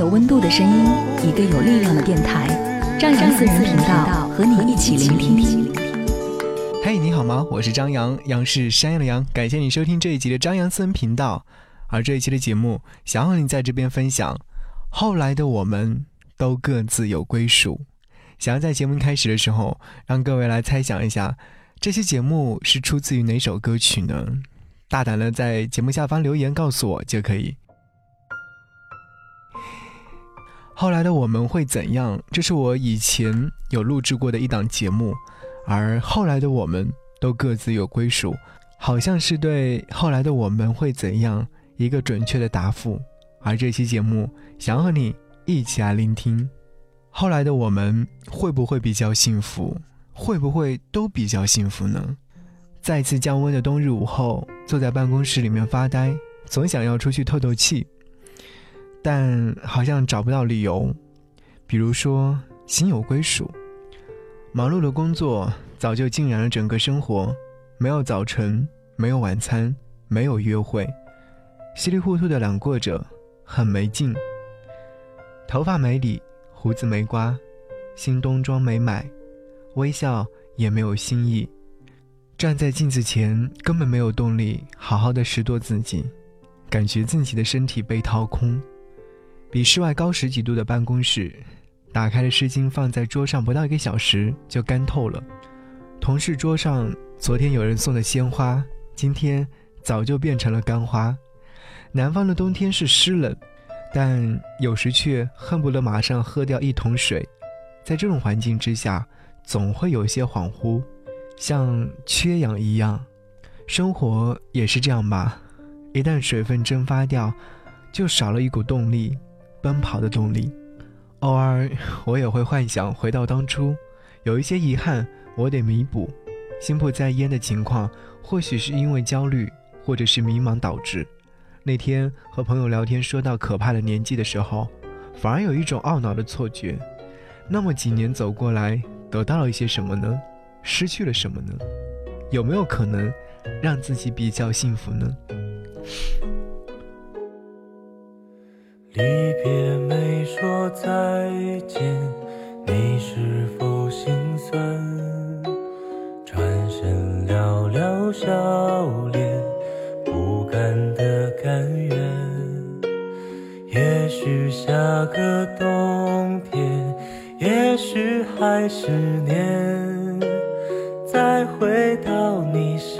有温度的声音，一个有力量的电台，张扬私人频道和你一起聆听。嘿，你好吗？我是张扬，杨是山羊的羊。感谢你收听这一集的张扬私人频道。而这一期的节目，想和你在这边分享，后来的我们都各自有归属。想要在节目开始的时候，让各位来猜想一下，这期节目是出自于哪首歌曲呢？大胆的在节目下方留言告诉我就可以。后来的我们会怎样？这是我以前有录制过的一档节目，而后来的我们都各自有归属，好像是对后来的我们会怎样一个准确的答复。而这期节目想和你一起来聆听，后来的我们会不会比较幸福？会不会都比较幸福呢？再次降温的冬日午后，坐在办公室里面发呆，总想要出去透透气。但好像找不到理由，比如说心有归属。忙碌的工作早就浸染了整个生活，没有早晨，没有晚餐，没有约会，稀里糊涂的懒过着，很没劲。头发没理，胡子没刮，新冬装没买，微笑也没有新意。站在镜子前，根本没有动力好好的拾掇自己，感觉自己的身体被掏空。比室外高十几度的办公室，打开了湿巾放在桌上，不到一个小时就干透了。同事桌上昨天有人送的鲜花，今天早就变成了干花。南方的冬天是湿冷，但有时却恨不得马上喝掉一桶水。在这种环境之下，总会有些恍惚，像缺氧一样。生活也是这样吧，一旦水分蒸发掉，就少了一股动力。奔跑的动力，偶尔我也会幻想回到当初，有一些遗憾我得弥补。心不在焉的情况，或许是因为焦虑，或者是迷茫导致。那天和朋友聊天，说到可怕的年纪的时候，反而有一种懊恼的错觉。那么几年走过来，得到了一些什么呢？失去了什么呢？有没有可能让自己比较幸福呢？离别没说再见，你是否心酸？转身寥寥笑脸，不甘的甘愿。也许下个冬天，也许还是年，再回到你身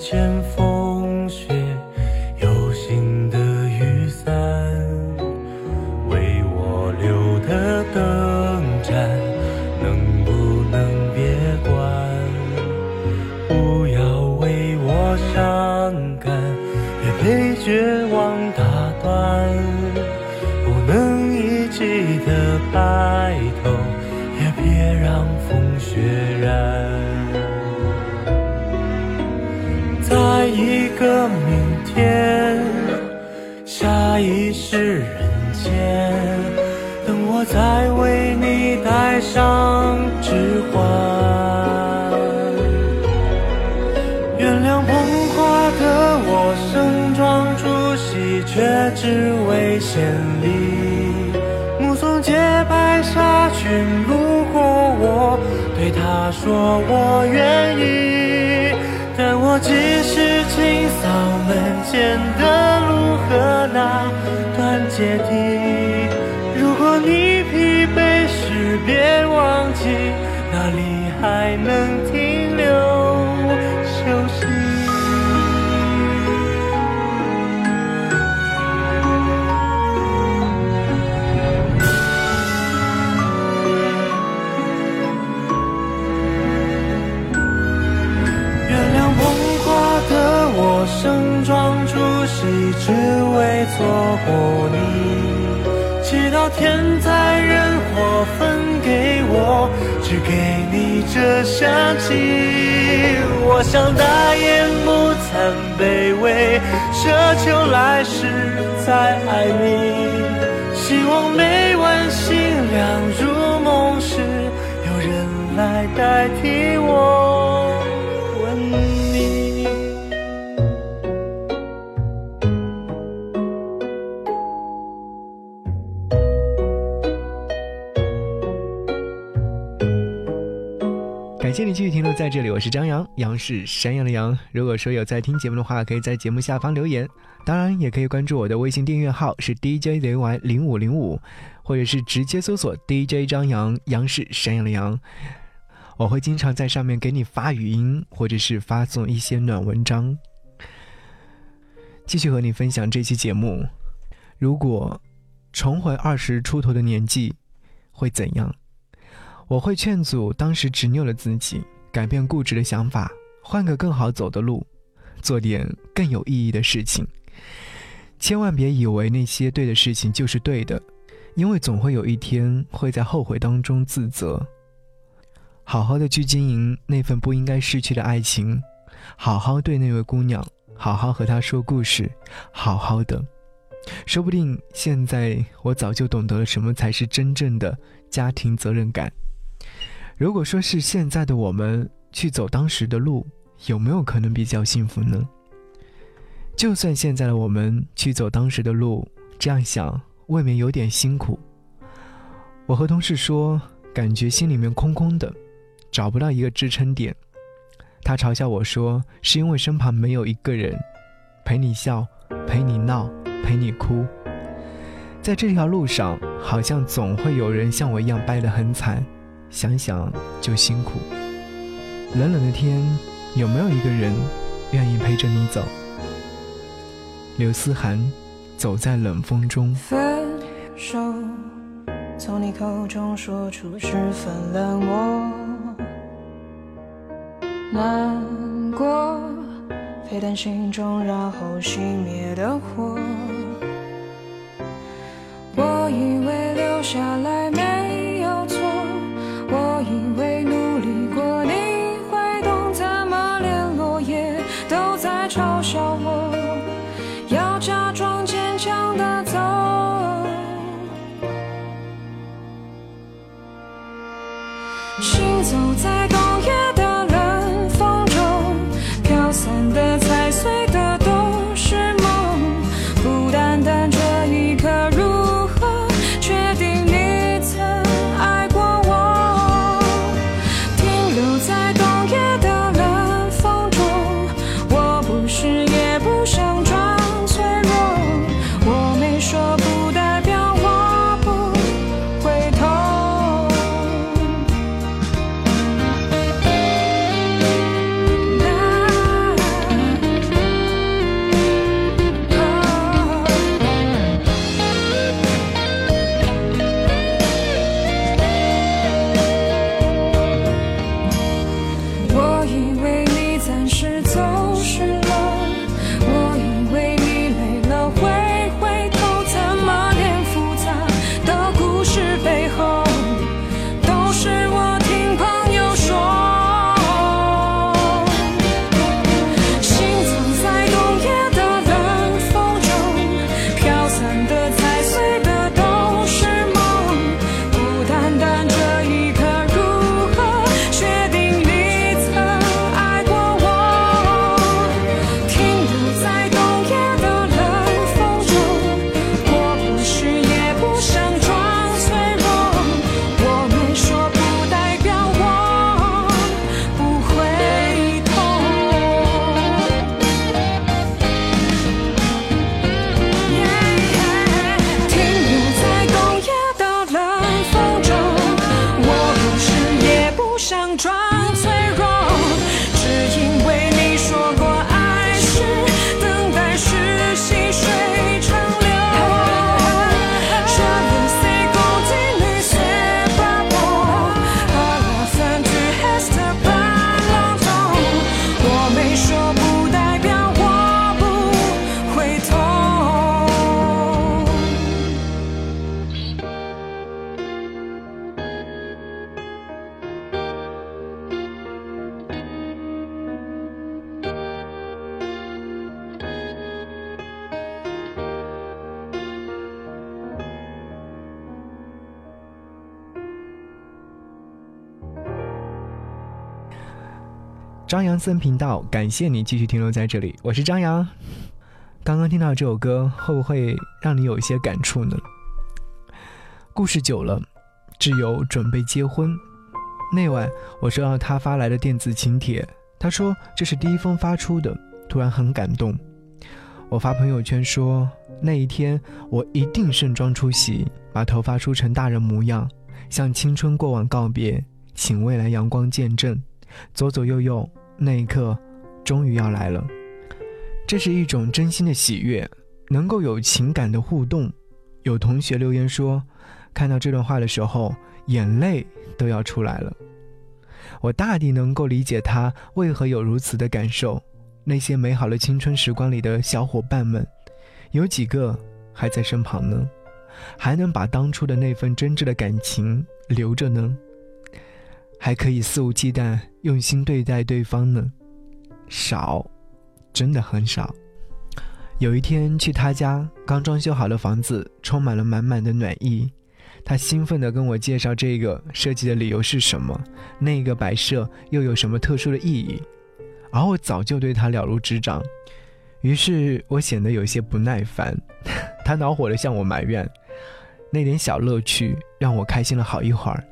前方已是人间等我再为你戴上指环原谅捧花的我盛装出席却只为献礼目送洁白纱裙路过我对他说我愿意但我即使清扫门前的路和那阶梯。如果你疲惫时，别忘记哪里还能停留休息。原谅捧花的我盛装出席，只为错过你。只给你这香气。我想大言不惭卑微，奢求来世再爱你。希望每晚星亮如梦时，有人来代替我继续停留在这里，我是张扬，杨是山羊的羊。如果说有在听节目的话，可以在节目下方留言，当然也可以关注我的微信订阅号是 DJZY 零五零五，或者是直接搜索 DJ 张扬，杨是山羊的羊。我会经常在上面给你发语音，或者是发送一些暖文章。继续和你分享这期节目，如果重回二十出头的年纪，会怎样？我会劝阻当时执拗的自己，改变固执的想法，换个更好走的路，做点更有意义的事情。千万别以为那些对的事情就是对的，因为总会有一天会在后悔当中自责。好好的去经营那份不应该失去的爱情，好好对那位姑娘，好好和她说故事，好好的。说不定现在我早就懂得了什么才是真正的家庭责任感。如果说是现在的我们去走当时的路，有没有可能比较幸福呢？就算现在的我们去走当时的路，这样想未免有点辛苦。我和同事说，感觉心里面空空的，找不到一个支撑点。他嘲笑我说，是因为身旁没有一个人陪你笑，陪你闹，陪你哭。在这条路上，好像总会有人像我一样掰得很惨。想想就辛苦。冷冷的天，有没有一个人愿意陪着你走？刘思涵，走在冷风中。分手，从你口中说出十分冷漠，难过，沸腾心中然后熄灭的火。张扬森频道，感谢你继续停留在这里，我是张扬。刚刚听到这首歌，会不会让你有一些感触呢？故事久了，挚友准备结婚。那晚我收到他发来的电子请帖，他说这是第一封发出的，突然很感动。我发朋友圈说那一天我一定盛装出席，把头发梳成大人模样，向青春过往告别，请未来阳光见证。左左右右，那一刻，终于要来了。这是一种真心的喜悦，能够有情感的互动。有同学留言说，看到这段话的时候，眼泪都要出来了。我大抵能够理解他为何有如此的感受。那些美好的青春时光里的小伙伴们，有几个还在身旁呢？还能把当初的那份真挚的感情留着呢？还可以肆无忌惮、用心对待对方呢，少，真的很少。有一天去他家，刚装修好的房子充满了满满的暖意。他兴奋地跟我介绍这个设计的理由是什么，那个摆设又有什么特殊的意义，而我早就对他了如指掌。于是我显得有些不耐烦，他恼火地向我埋怨，那点小乐趣让我开心了好一会儿。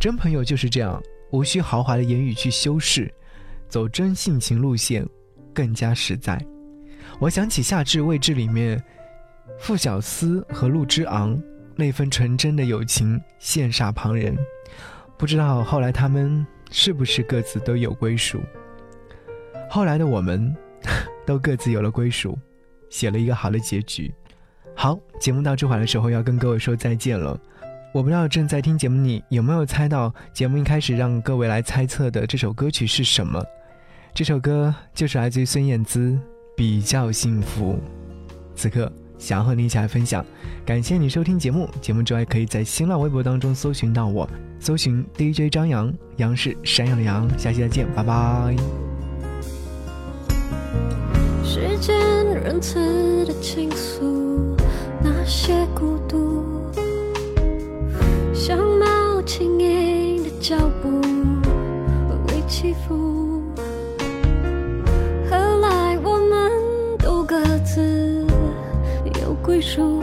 真朋友就是这样，无需豪华的言语去修饰，走真性情路线，更加实在。我想起《夏至未至》里面，傅小司和陆之昂那份纯真的友情，羡煞旁人。不知道后来他们是不是各自都有归属？后来的我们，都各自有了归属，写了一个好的结局。好，节目到这会的时候要跟各位说再见了。我不知道正在听节目你有没有猜到节目一开始让各位来猜测的这首歌曲是什么？这首歌就是来自于孙燕姿《比较幸福》。此刻想要和你一起来分享，感谢你收听节目。节目之外可以在新浪微博当中搜寻到我，搜寻 DJ 张扬，杨是山羊的羊。下期再见，拜拜。时间仁慈的倾诉那些孤独。轻盈的脚步，微微起伏。后来我们都各自有归属，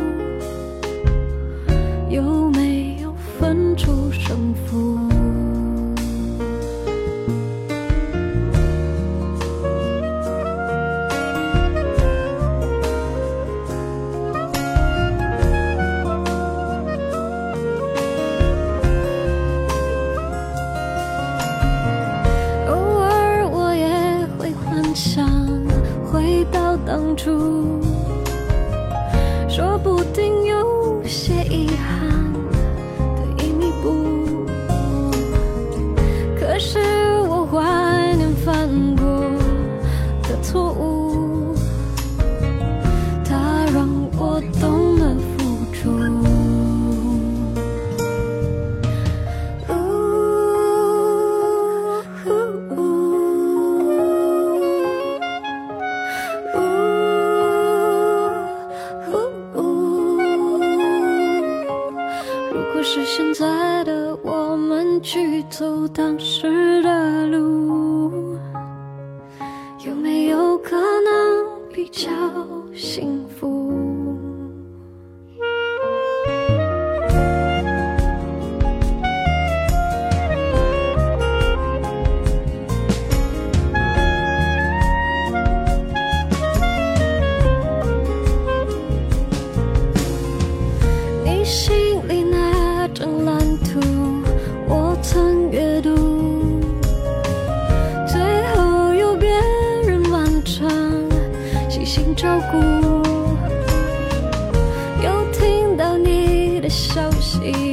的